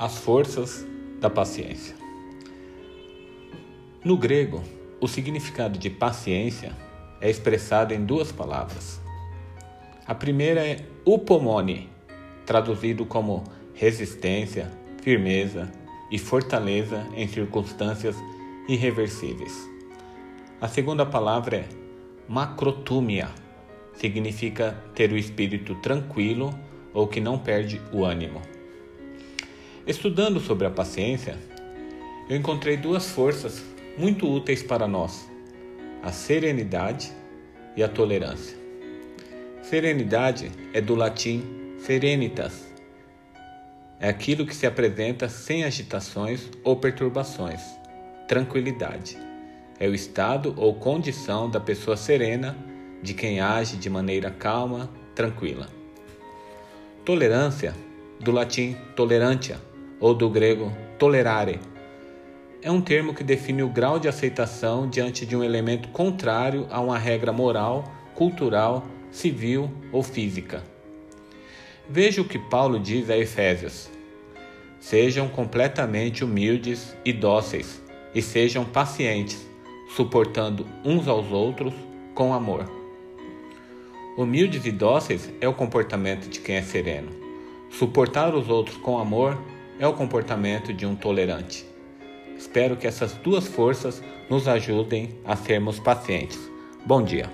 As forças da paciência. No grego, o significado de paciência é expressado em duas palavras. A primeira é upomone, traduzido como resistência, firmeza e fortaleza em circunstâncias irreversíveis. A segunda palavra é macrotúmia, significa ter o espírito tranquilo ou que não perde o ânimo. Estudando sobre a paciência, eu encontrei duas forças muito úteis para nós: a serenidade e a tolerância. Serenidade é do latim serenitas. É aquilo que se apresenta sem agitações ou perturbações. Tranquilidade é o estado ou condição da pessoa serena, de quem age de maneira calma, tranquila. Tolerância, do latim tolerantia, ou do grego tolerare. É um termo que define o grau de aceitação diante de um elemento contrário a uma regra moral, cultural, civil ou física. Veja o que Paulo diz a Efésios: Sejam completamente humildes e dóceis, e sejam pacientes, suportando uns aos outros com amor. Humildes e dóceis é o comportamento de quem é sereno. Suportar os outros com amor é o comportamento de um tolerante. Espero que essas duas forças nos ajudem a sermos pacientes. Bom dia.